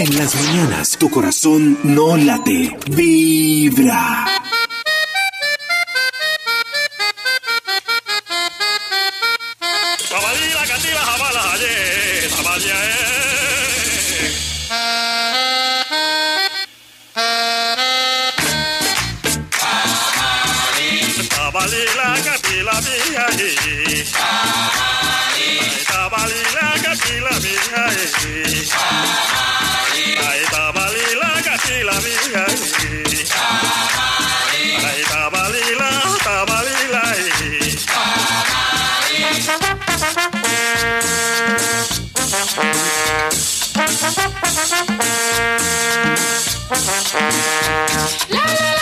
En las mañanas tu corazón no late, vibra. Tabalí la gatiba jamalaje, jamalaje. Tabalí, tabalí la gatiba, mi ayi. Tabalí, tabalí la gatiba, mi. La, la, la.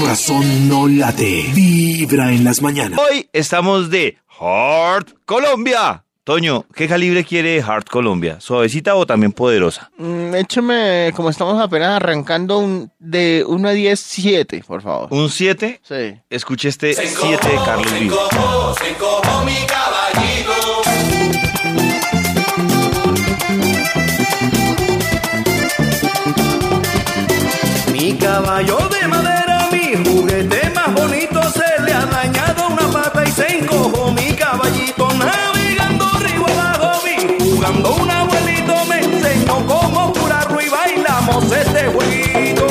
corazón no late, vibra en las mañanas. Hoy estamos de Heart Colombia. Toño, ¿qué calibre quiere Hard Colombia? ¿Suavecita o también poderosa? Mm, écheme, como estamos apenas arrancando, un, de 1 a 10, 7, por favor. ¿Un 7? Sí. Escuche este 7 de Carlos Vives. Se encojó, se encojó mi caballero. no cómo curarlo y bailamos este jueguito.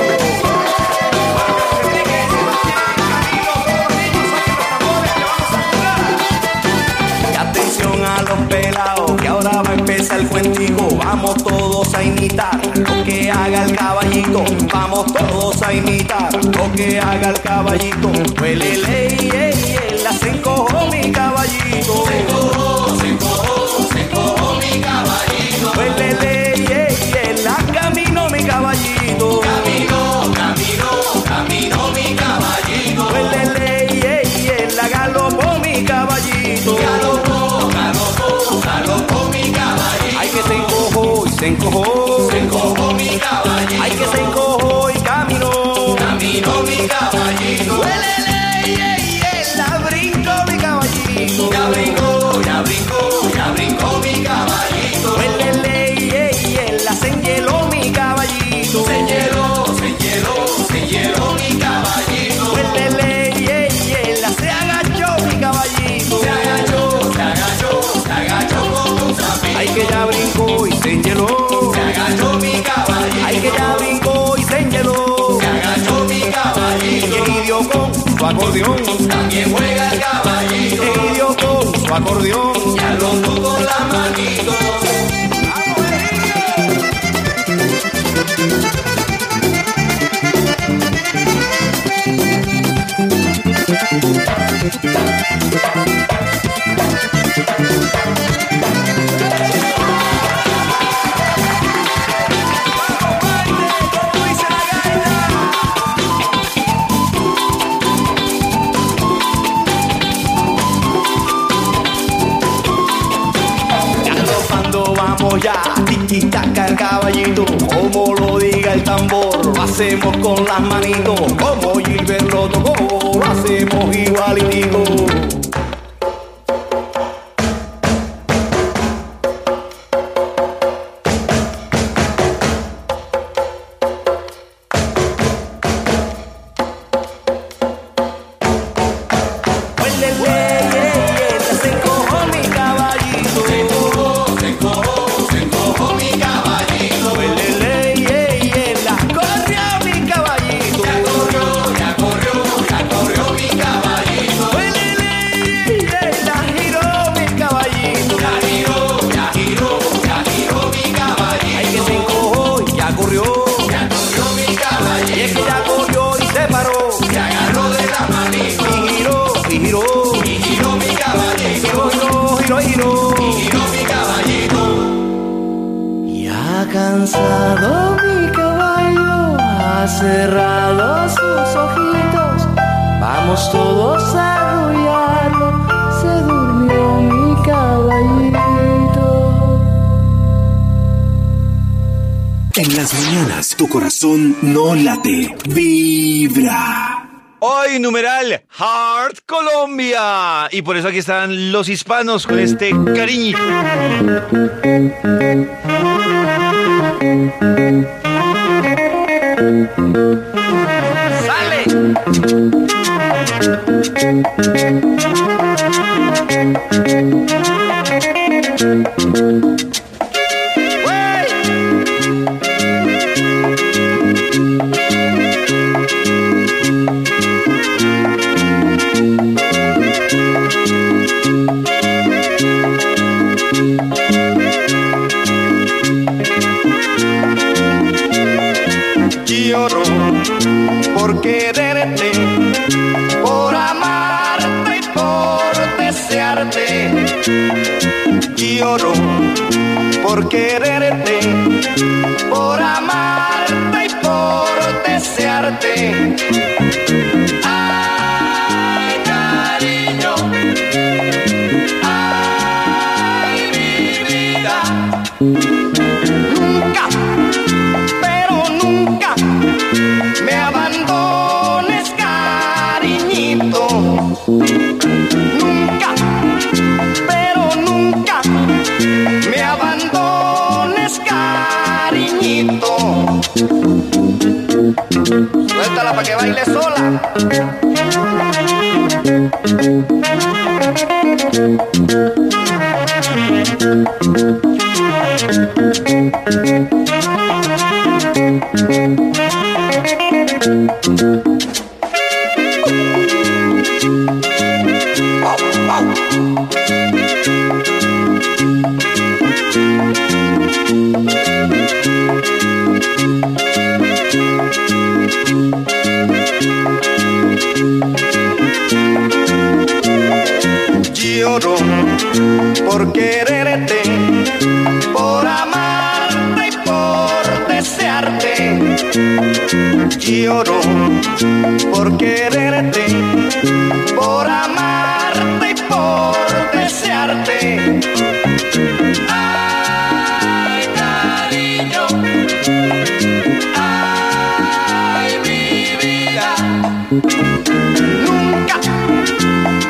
Y atención a los pelados, que ahora va a empezar el cuentico. Vamos todos a imitar lo que haga el caballito. Vamos todos a imitar lo que haga el caballito. Huele, ley, ey, la se encojó mi caballito. Se encojó, se encojó, se encojó mi caballito. Huele, ley. acordeón. También juega el caballito. Y yo con su acordeón. guitarra, el caballito, como lo diga el tambor, lo hacemos con las manitos, como Gilbert lo tocó, lo hacemos igualito. y por eso aquí están los hispanos con este cariñito. Nunca,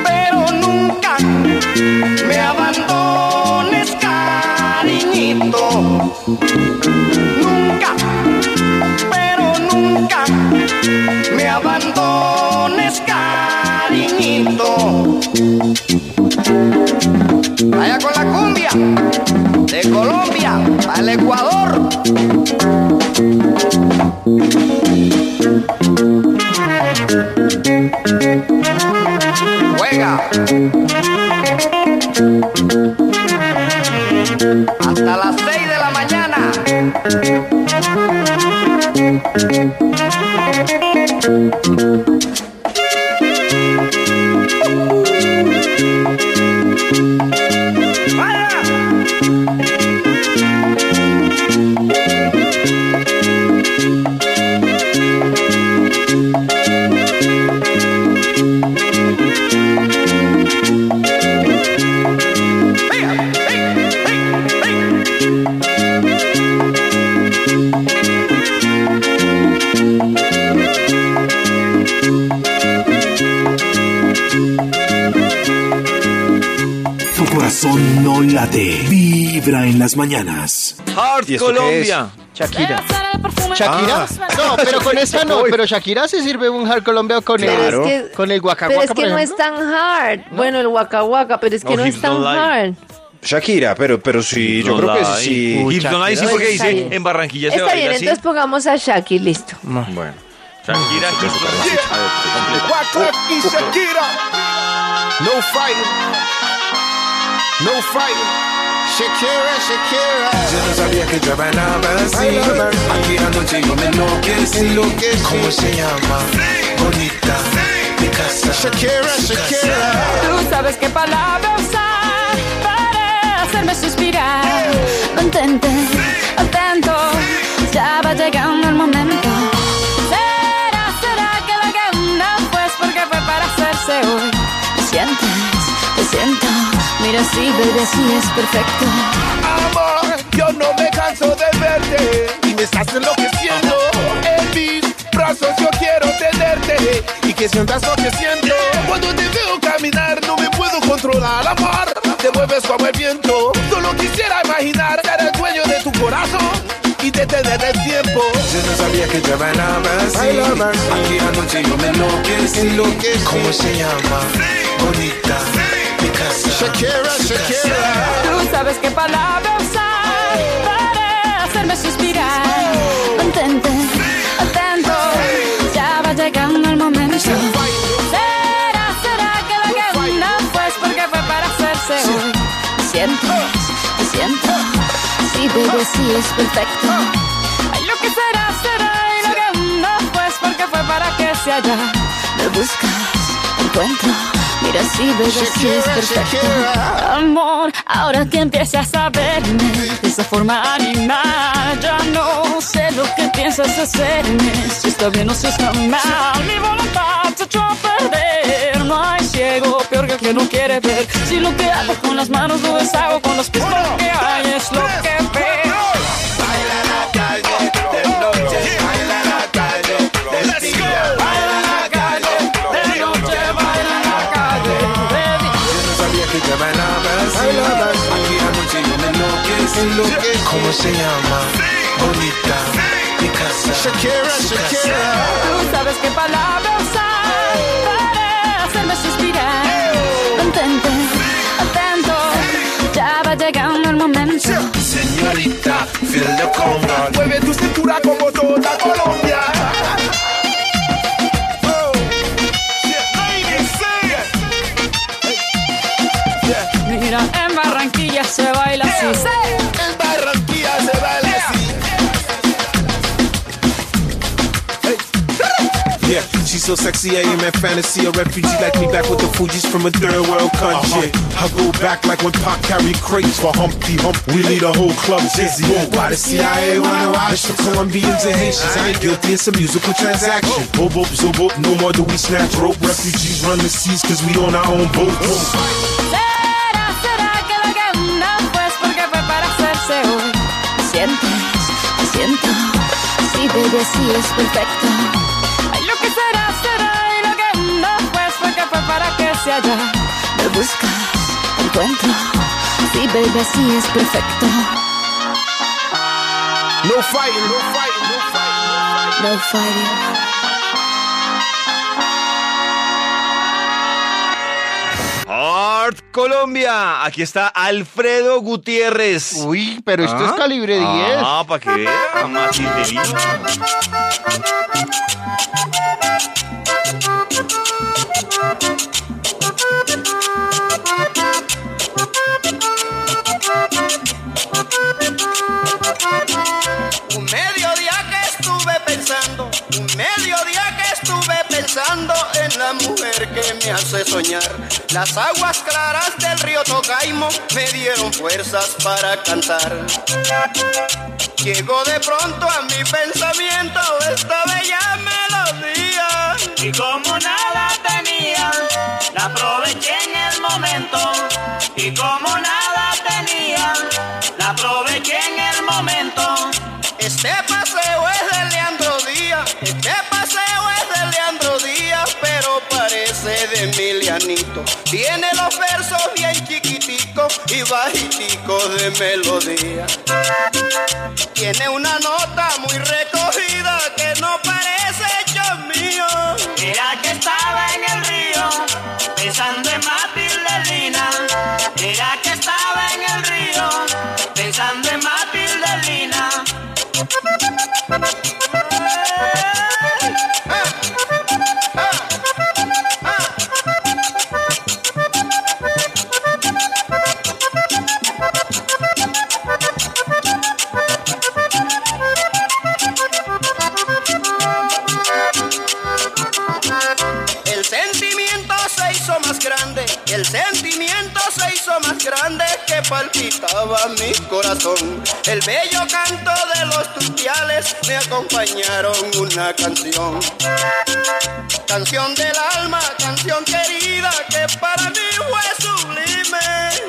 pero nunca me abandones, cariñito. Nunca, pero nunca me abandones, cariñito. Vaya con la cumbia de Colombia al Ecuador. Mañanas. ¿Y qué Colombia. Shakira. Shakira. ¿Shakira? No, pero con esta no. Pero Shakira se sirve un hard Colombia con Claro. el, es que- con el guaca Pero es guaca, que no es tan hard. Bueno, el waka waka, pero es que No, no, es tan hard. Shakira, pero, pero sí, yo No creo que sí. Hips don't lie, sí, Shakira. porque Está dice bien. en Barranquilla se Está baila bien, así. entonces pongamos a Shaki, listo. Bueno. Shakira, Hips don't lie. Completo. Wyclef y Shakira. No fighting. No fighting. Shakira, Shakira. Yo no sabía que yo bailaba así. Aquí anoche yo me enloquecí. Enloquecí. ¿Cómo se llama? Bonita. Mi casa. Shakira, su casa. Shakira. Tú sabes qué palabra usar para hacerme suspirar. Mantente atento, ya va llegando el momento. Será, será que la gana pues porque fue para hacerse hoy. ¿Me sientes? Te siento. Mira, sí, baby, sí es perfecto. Amor, yo no me canso de verte y me estás enloqueciendo. En mis brazos yo quiero tenerte y que sientas lo que siento. Cuando te veo caminar no me puedo controlar, amor. Te mueves como el viento. Solo quisiera imaginar ser el dueño de tu corazón y detener el tiempo. Yo no sabía que yo bailaba así. Bailaba así. Aquí anoche yo me enloquecí. Enloquecí. ¿Cómo se llama? Bonita. Mi casa. Shakira, su casa. Shakira. Tú sabes qué palabra usar para hacerme suspirar. Mantente atento, ya va llegando el momento. Será, será que la gana pues porque fue para hacerse hoy. ¿Me sientes? Te siento. Baby, sí es perfecto. Ay, lo que será, será y lo que no pues porque fue para que se haya. Me buscas, encuentro. Mira, sí, baby, sí es perfecto. Amor, ahora que empiezas a verme de esa forma animal, ya no sé lo que piensas hacerme. Si está bien o si está mal, mi voluntad se echó a perder. No hay ciego peor que el que no quiere ver. Si lo que hago con las manos lo deshago con los pies, lo que hay es lo que veo. ¿Cómo se llama? Bonita. Mi casa. Shakira, su casa. Shakira. Tú sabes qué palabra usar para hacerme suspirar. Mantente atento, ya va llegando el momento. Señorita, feel the conga. Mueve tu cintura como toda Colombia. Oh. Yeah, ladies, say it. Yeah. Mira, en Barranquilla se baila así. So sexy, I am in fantasy. A refugee like me back with the Fugees from a third world country. I go back like when Pac carried crates for Humpty Hump. We lead a whole club dizzy. Why the CIA wanna watch the Colombians and Haitians? I ain't guilty, it's a musical transaction. Boop, boop, zo, boop, no more do we snatch rope. Refugees run the seas cause we on our own boat. Será, será que la gana pues porque fue para hacerse hoy. Sientes? Siento. Sí, baby, sí es perfecto. Me buscas, encuentro. Sí, baby, sí es perfecto. No fighting, no fighting, no fighting. No fighting. Heart Colombia. Aquí está Alfredo Gutiérrez. Uy, pero esto es calibre 10. Ah, para que vea. Más inteligente. Pensando en la mujer que me hace soñar. Las aguas claras del río Tocaimo me dieron fuerzas para cantar. Llegó de pronto a mi pensamiento esta bella melodía. Y como nada tenía, la aproveché en el momento. Y como nada tenía, la aproveché en el momento. Este paseo es de Leandro Díaz, este paseo es de Leandro Tiene los versos bien chiquiticos y bajiticos de melodía. Tiene una nota muy recogida que no parece hecho mío. Era que estaba en el río, pensando en Matilde Lina. Era que que palpitaba mi corazón. El bello canto de los tupiales me acompañaron una canción. Canción del alma, canción querida que para mí fue sublime.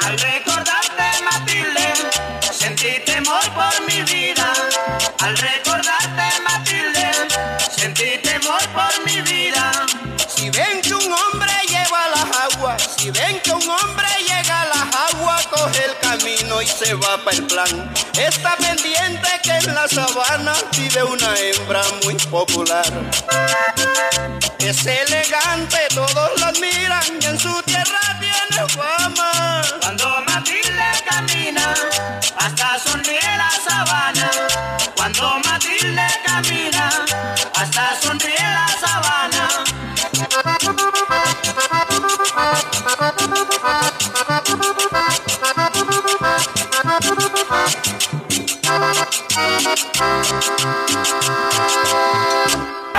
Al recordarte, Matilde, sentí temor por mi vida. Al recordarte, camino y se va para el plan. Está pendiente que en la sabana vive una hembra muy popular. Es elegante, todos la admiran y en su tierra tiene fama. Cuando Matilde camina, hasta sonríe la sabana.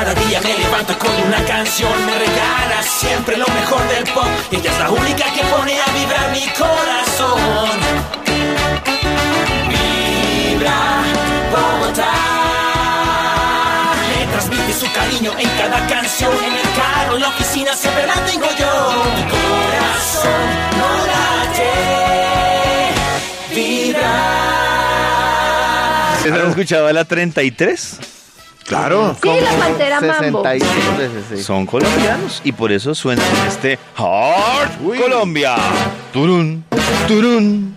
Cada día me levanto con una canción, me regala siempre lo mejor del pop. Ella es la única que pone a vibrar mi corazón. Vibra Bogotá. Me transmite su cariño en cada canción, en el carro, en la oficina, siempre la tengo yo. Mi corazón no late, ¿Has escuchado a la 33? Claro. Sí, la Pantera Mambo. 66 veces, sí. Son colombianos y por eso suenan en este Hard Colombia. Turun, turun.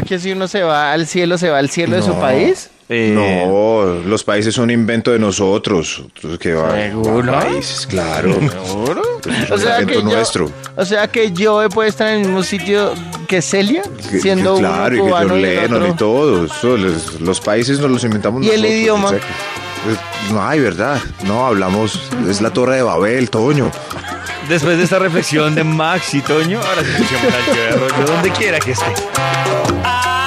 Yamule Mao. ¿Será que si uno se va al cielo, se va al cielo de su país? Eh, No, los países son invento de nosotros. Que va, ¿Seguro? va países, claro. ¿Seguro? Es O sea, que yo, nuestro. o sea que yo puedo estar en el mismo sitio que Celia, Que- siendo que claro, y un que cubano John y el Lennon otro. y todos. So, Los, los países nos los inventamos ¿Y el nosotros. idioma? o sea que- eh, no hay, ¿verdad? No, hablamos, es la torre de Babel, Toño. Después de esta reflexión de Max y Toño, ahora sí escuchemos al Yo donde quiera que esté. Ah,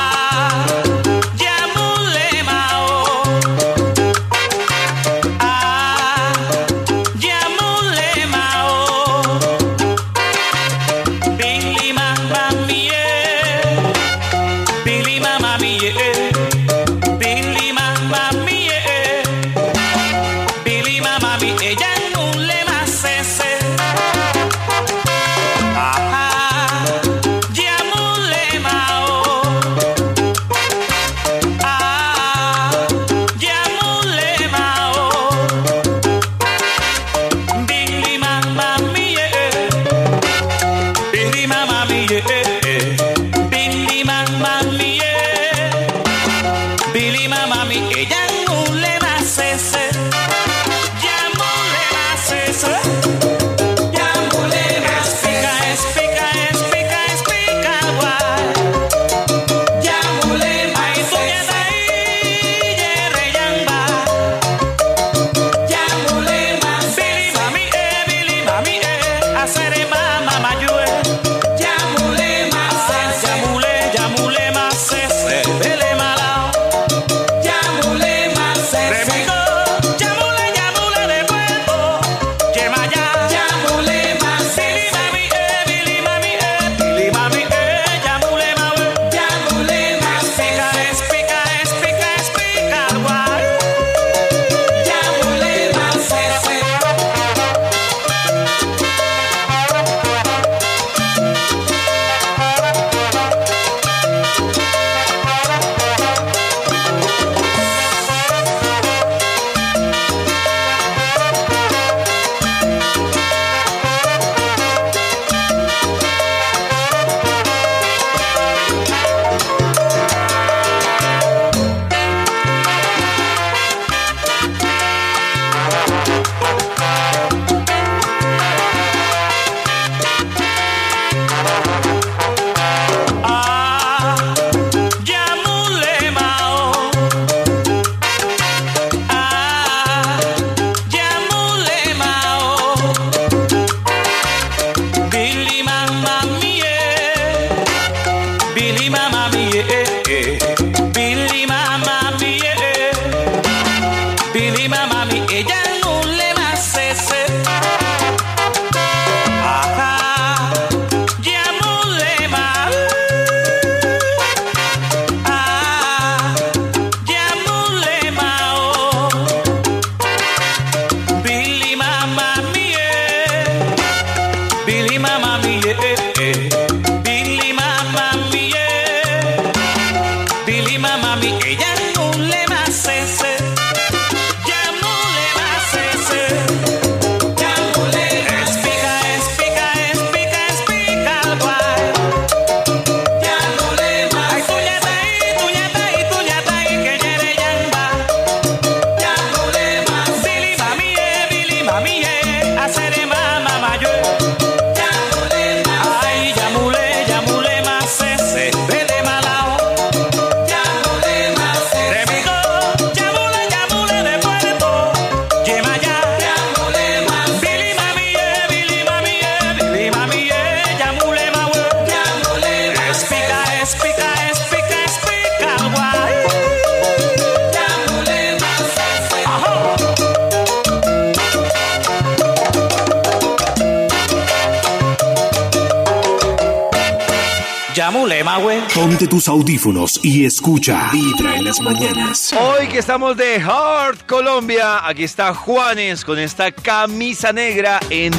Ponte tus audífonos y escucha Vibra en las mañanas. Hoy que estamos de Heart Colombia, aquí está Juanes con esta camisa negra en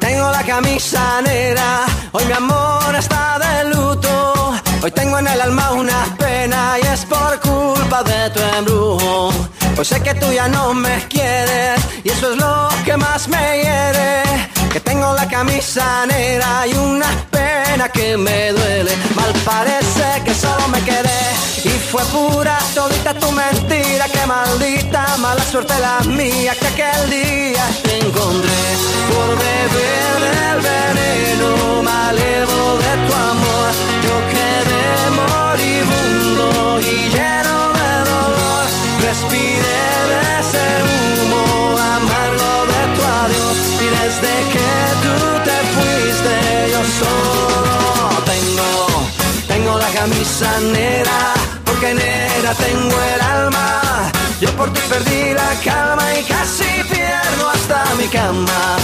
Tengo la camisa negra, hoy mi amor está de luto. Hoy tengo en el alma una pena y es por culpa de tu embrujo. Hoy sé que tú ya no me quieres y eso es lo que más me hiere. Que tengo la camisa negra y una pena que me duele. Mal parece que solo me quedé y fue pura todita tu mentira. Que maldita mala suerte la mía que aquel día te encontré por beber del veneno malevo de tu amor. Yo quedé moribundo y lleno de dolor. Respiré de desde que tú te fuiste yo solo tengo, tengo la camisa negra porque negra tengo el alma. Yo por ti perdí la calma y casi pierdo hasta mi cama.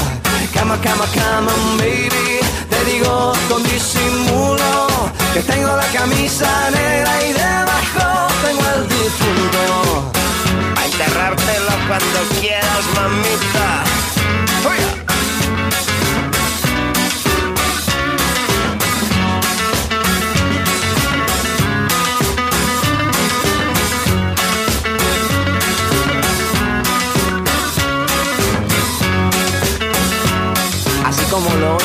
Cama, cama, cama, baby. Te digo con disimulo que tengo la camisa negra y debajo tengo el difunto. A enterrártelo cuando quieras, mamita. Oiga. Como lo.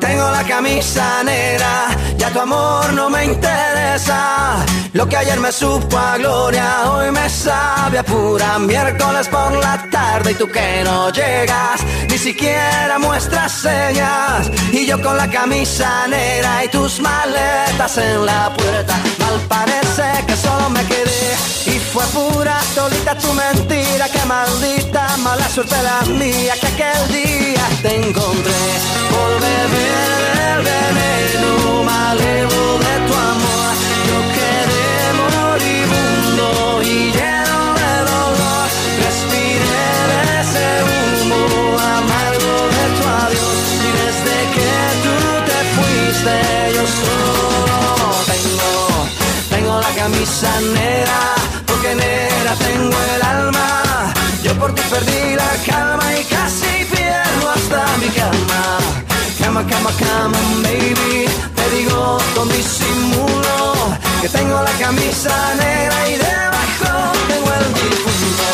Tengo la camisa negra, ya tu amor no me interesa. Lo que ayer me supo a gloria, hoy me sabe a pura miércoles por la tarde y tú que no llegas, ni siquiera muestras señas. Y yo con la camisa negra y tus maletas en la puerta, mal parece que solo me quedé. Y fue pura todita tu mentira, que maldita mala suerte la mía, que aquel día te encontré por beber del veneno malevo de tu amor. Camisa negra, porque negra tengo el alma. Yo por ti perdí la calma y casi Cama, cama, cama, baby. Te digo con disimulo que tengo la camisa negra y debajo tengo el difunto.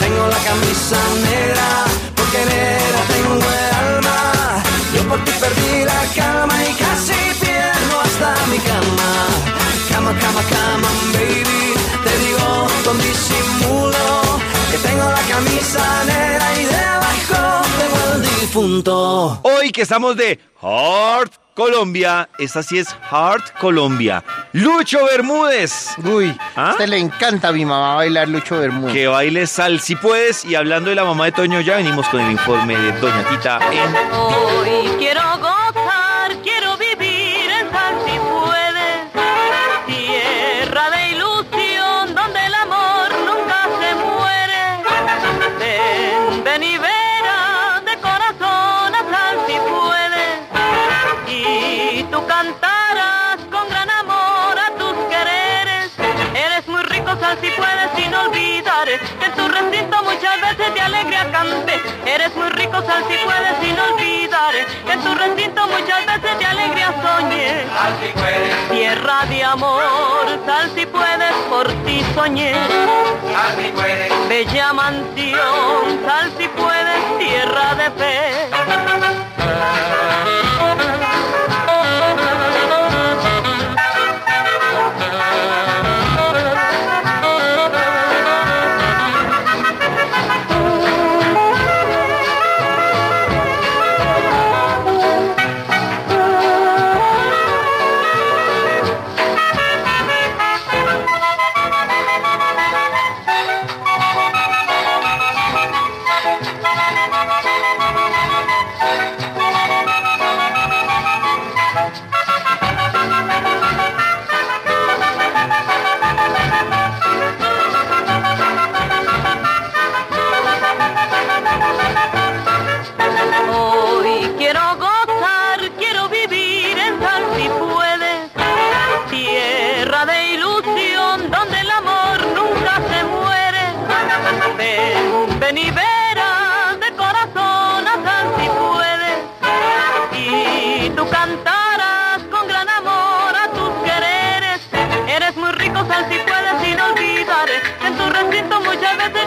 Tengo la camisa negra porque negra tengo el alma. Yo por ti perdí la calma y casi pierdo hasta mi cama. Cama, cama, cama, baby. Te digo con disimulo que tengo la camisa negra difunto. Hoy que estamos de Heart Colombia, esta sí es Heart Colombia. Lucho Bermúdez. Uy, ¿Ah? a usted le encanta a mi mamá bailar Lucho Bermúdez. Que baile sal si puedes. Y hablando de la mamá de Toño, ya venimos con el informe de Doña Tita en Hoy quiero Eres muy rico, San si puedes, sin olvidar que en tu recinto muchas veces de alegría soñé. Tierra de amor, sal si puedes, por ti soñé. Bella mansión, sal si puedes, tierra de fe. Benny Bell.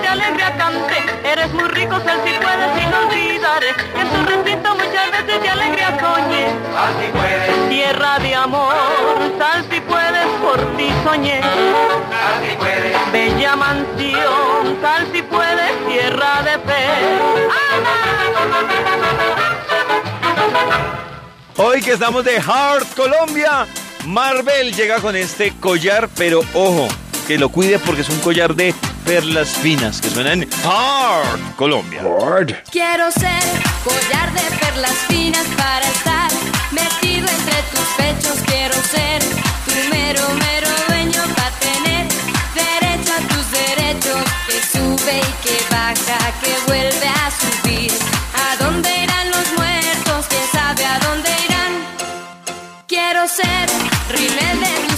De alegría canté. Eres muy rico, sal si puedes y no olvidaré en tu recinto muchas veces de alegría soñé. Sal si puedes, Tierra de amor, sal si puedes, por ti soñé. sal si puedes. Bella mansión, sal si puedes, tierra de fe. Hoy que estamos de Heart Colombia, Marvel llega con este collar, pero ojo, que lo cuide porque es un collar de perlas finas que suenan Heart Colombia. Quiero ser collar de perlas finas para estar metido entre tus pechos. Quiero ser tu mero, mero dueño para tener derecho a tus derechos. Que sube y que baja, que vuelve a subir. ¿A dónde irán los muertos? ¿Quién sabe a dónde irán? Quiero ser rimel de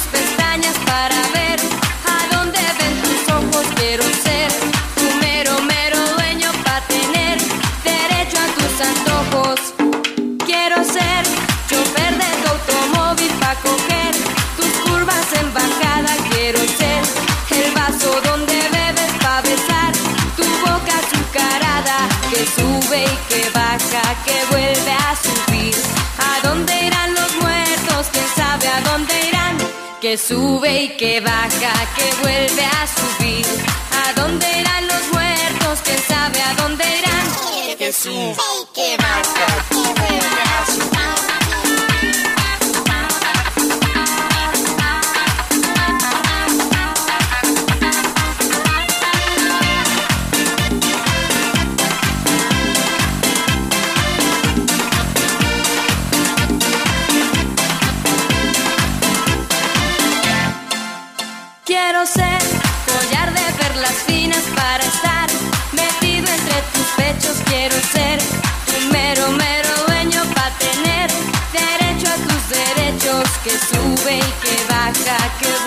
sube y que baja, que vuelve a subir. ¿A dónde irán los muertos? ¿Quién sabe a dónde irán? Que sube y que baja, que vuelve a subir. ¿A dónde irán los muertos? ¿Quién sabe a dónde irán? Que sube y que baja, que vuelve a subir. Y que baja, que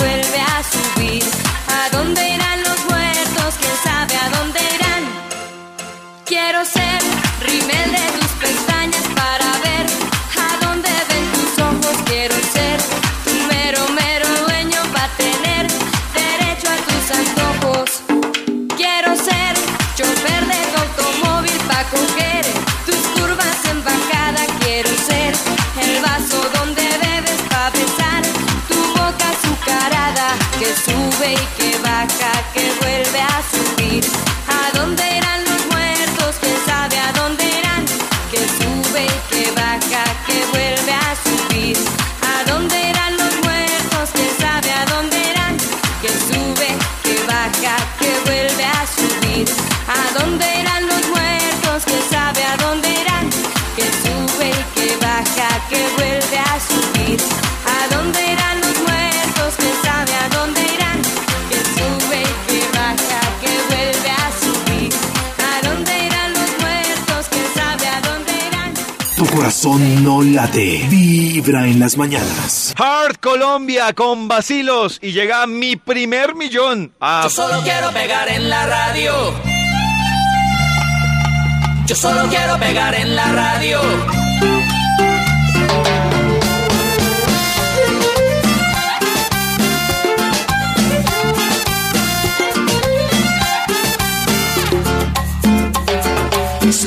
vibra en las mañanas. Heart Colombia con vacilos y llega mi primer millón. Yo solo quiero pegar en la radio. Yo solo quiero pegar en la radio.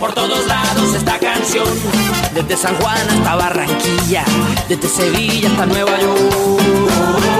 por todos lados esta canción, desde San Juan hasta Barranquilla, desde Sevilla hasta Nueva York.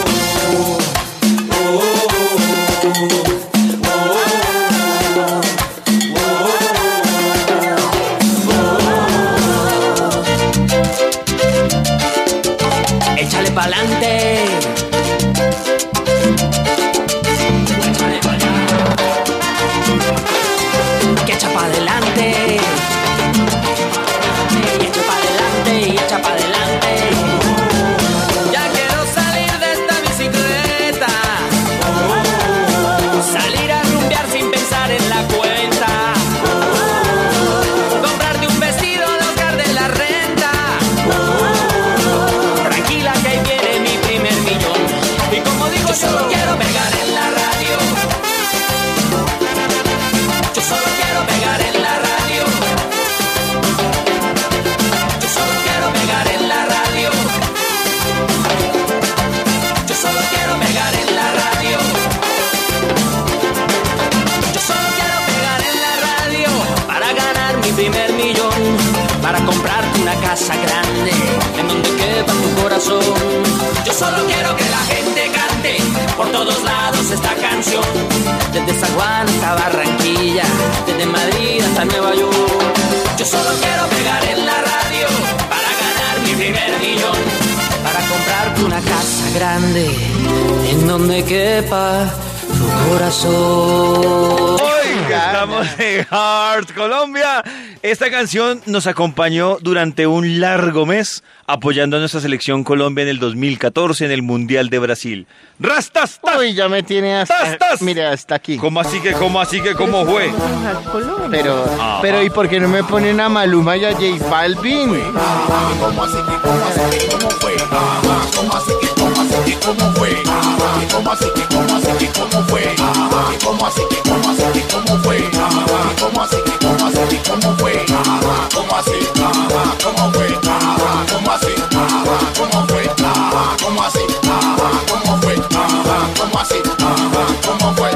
Pa'lante. Solo quiero que la gente cante por todos lados esta canción. Desde San Juan hasta Barranquilla, desde Madrid hasta Nueva York. Yo solo quiero pegar en la radio para ganar mi primer millón. Para comprarte una casa grande en donde quepa tu corazón. Estamos en Heart Colombia. Esta canción nos acompañó durante un largo mes apoyando a nuestra selección Colombia en el 2014 en el Mundial de Brasil. ¡Rastas! Uy, ya me tiene hasta. Mire, hasta aquí. ¿Cómo así que, cómo así que, cómo fue? Pero, Ajá. pero, ¿y por qué no me ponen a Maluma y a J Balvin? ¿Cómo así que, cómo así que, cómo fue? ¿Cómo así cómo así que, cómo fue? Ajá, ¿Cómo así que, cómo así que, cómo fue? Ajá, ¿Cómo así que, cómo así que, cómo fue? Ajá, ¿Cómo así que, cómo así que, cómo fue? ¿Cómo así? ¿Cómo fue? ¿Cómo así? ¿Cómo fue? ¿Cómo así? ¿Cómo fue? ¿Cómo así? ¿Cómo fue?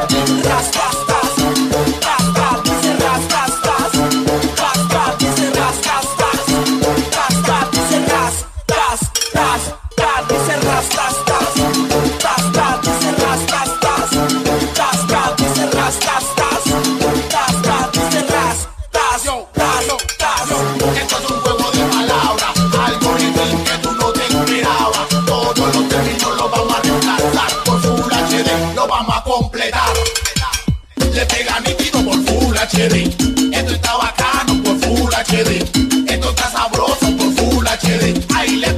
Esto está bacano por Full HD. Esto está sabroso por Full HD. Ahí le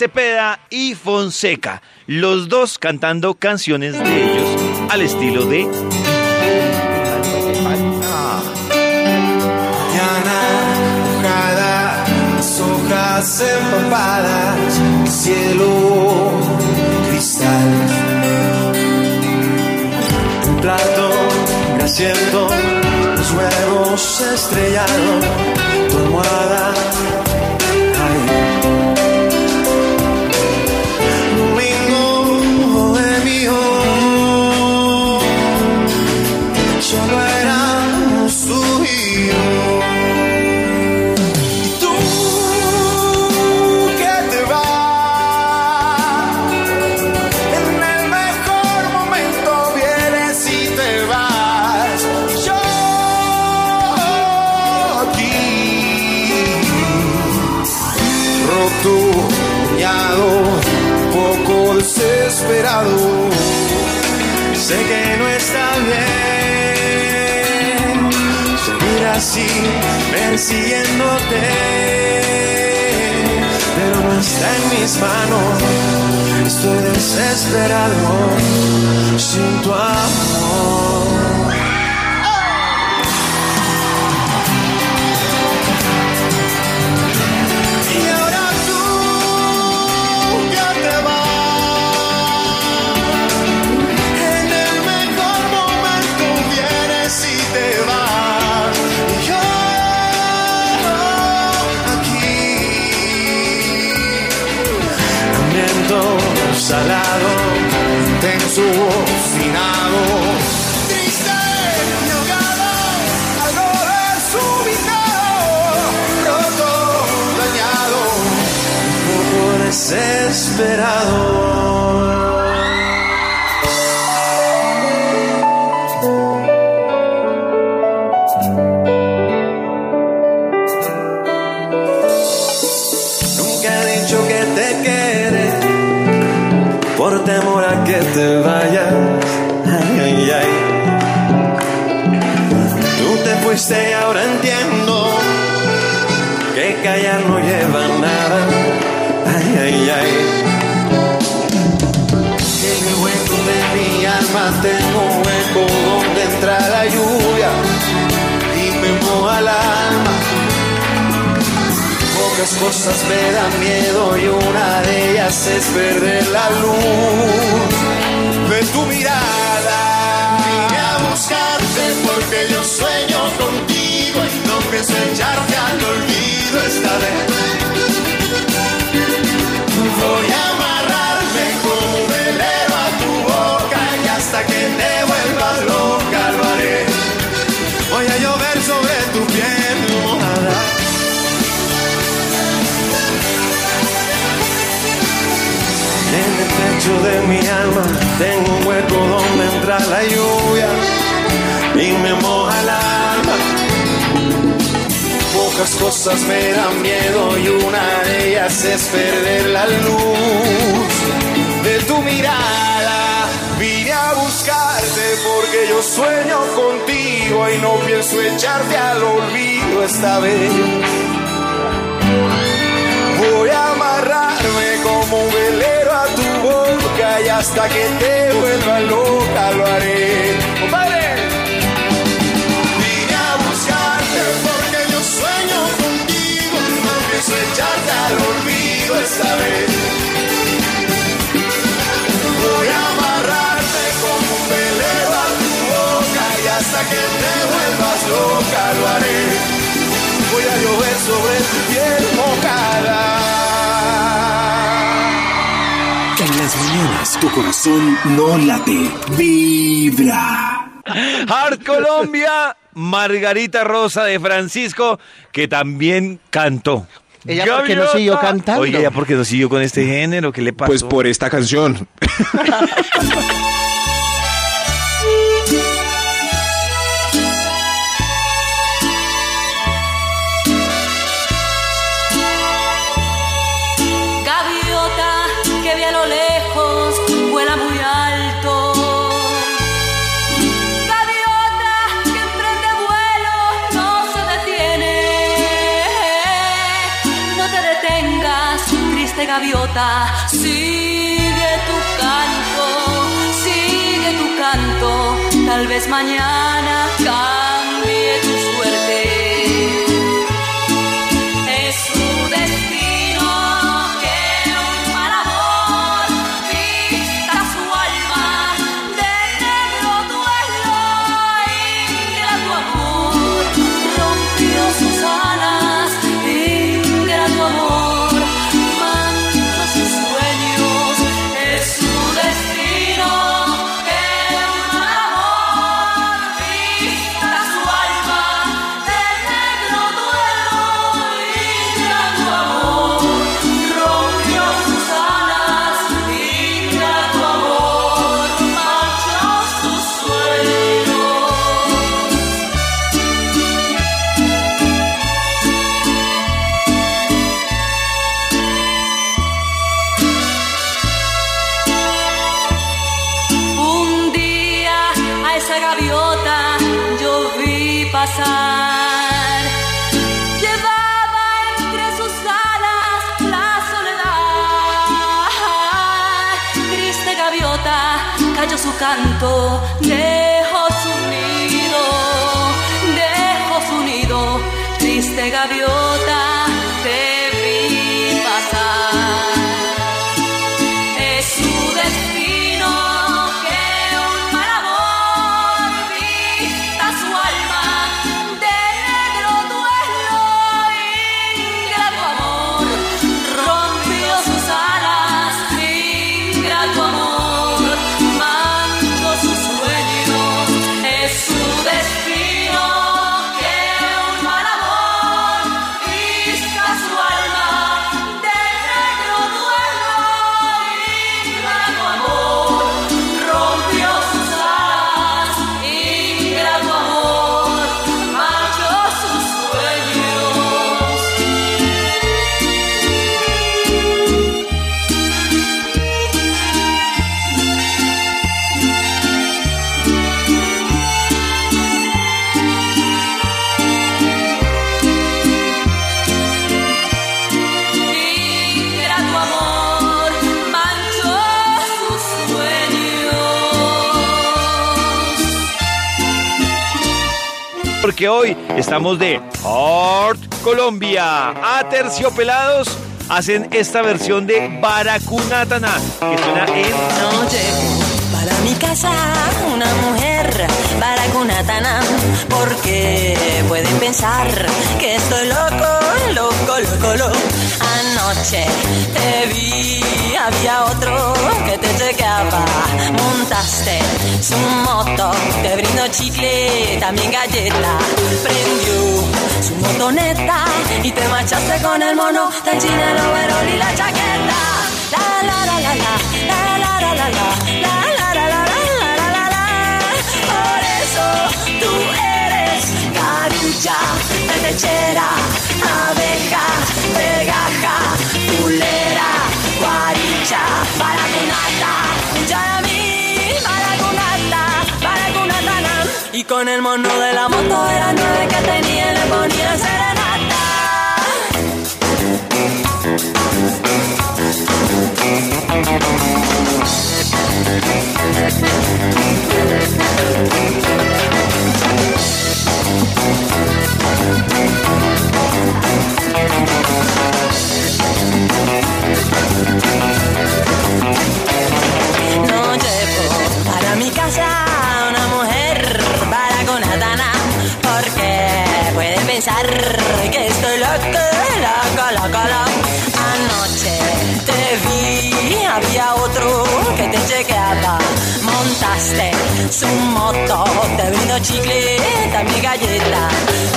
Cepeda y Fonseca, los dos cantando canciones de ellos al estilo de... hojas empapadas, cielo cristal. Un plato grasiento, los huevos estrellados, tu almohada poco desesperado. Sé que no está bien seguir así, persiguiéndote, pero no está en mis manos. Estoy desesperado sin tu amor. salado, ten su Triste y ahogado, al no ver su roto, dañado, un poco desesperado. Muchas cosas me dan miedo y una de ellas es perder la luz. de mi alma tengo un hueco donde entra la lluvia y me moja el alma. Pocas cosas me dan miedo y una de ellas es perder la luz de tu mirada. Vine a buscarte porque yo sueño contigo y no pienso echarte al olvido esta vez. Voy a amarrarme como un y hasta que te vuelva loca lo haré. ¡Compadre! Vine a buscarte porque yo sueño contigo, no pienso echarte al olvido esta vez. Voy a amarrarte como un velero a tu boca y hasta que te vuelvas loca lo haré. Voy a llover sobre tu piel mojada. Mañanas tu corazón no late, vibra. Hard Colombia, Margarita Rosa de Francisco, que también cantó. Ella, ¿por qué no siguió cantando? Oye, ¿ella por qué no siguió con este género? ¿Qué le pasó? Pues por esta canción. sigue tu canto, sigue tu canto. Tal vez mañana Hoy estamos de Art Colombia. A terciopelados hacen esta versión de Baracunatana, que suena en... No llegó para mi casa una mujer baracunatana porque pueden pensar que estoy loco, loco, loco, loco noche te vi, había otro que te llegaba. Montaste su moto, te brindó chicle, también galleta. Prendió su motoneta y te marchaste con el mono del chile, el y la chaqueta. La la la la la, la la la la la, la la la la la la la Por eso tú eres carucha, abeja, pegaja culera, guaricha, baragunata, Yaramí, baragunata, baragunata, nam. Y con el mono de la moto de la nueve que tenía le ponía serenata. Que estoy loco, loco, loco, loco. Anoche te vi, había otro que te chequeaba. Montaste su moto, te brindo chicleta, mi galleta.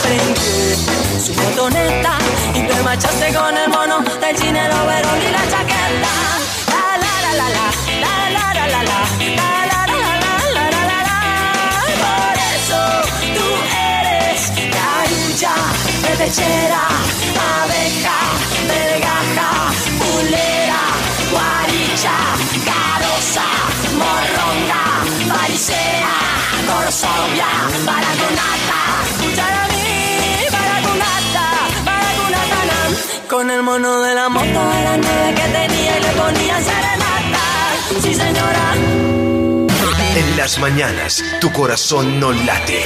Prendí su botoneta y te marchaste con el mono del cine, overol y la chaqueta. Pechera, abeja, vergaja, pulera, guaricha, carosa, morronga, farisea, corsovia, baraconata, escuchar a mí, baraconata, baraconata, nam. Con el mono de la moto las nueve que tenía y le ponía serenata. Sí, señora. En las mañanas, tu corazón no late,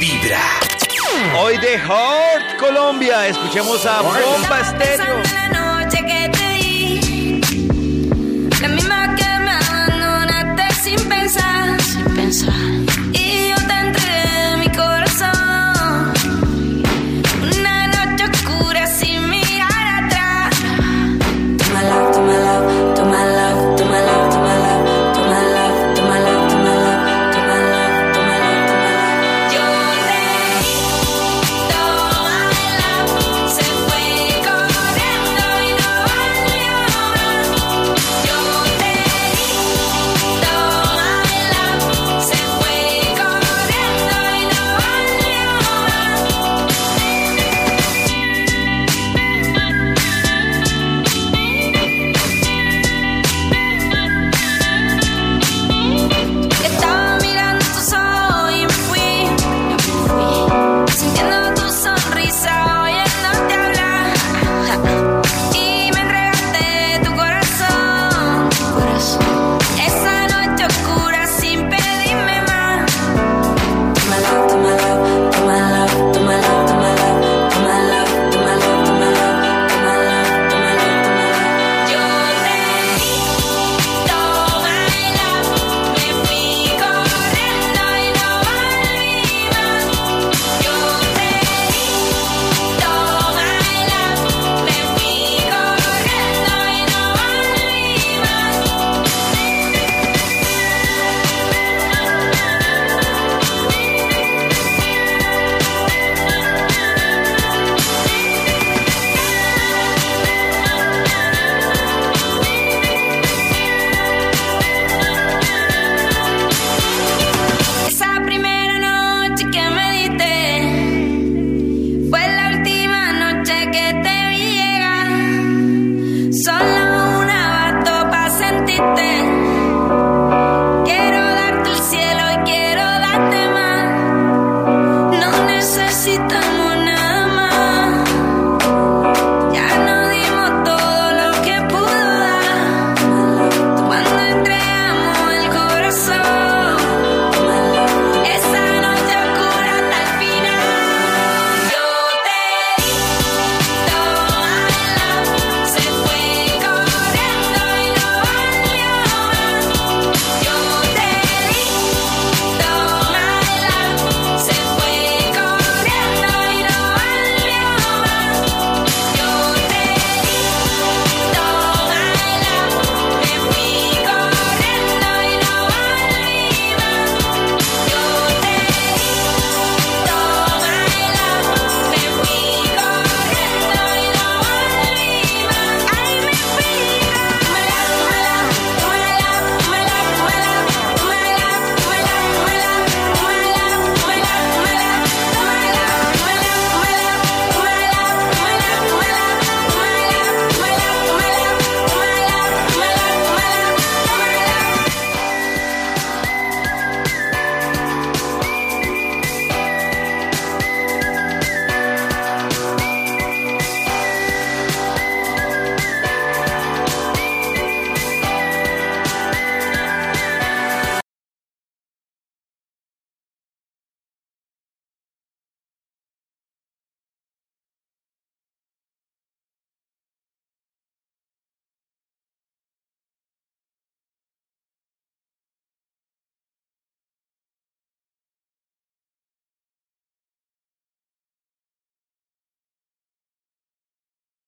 vibra. Hoy de Heart Colombia, escuchemos a Bomba Estéreo.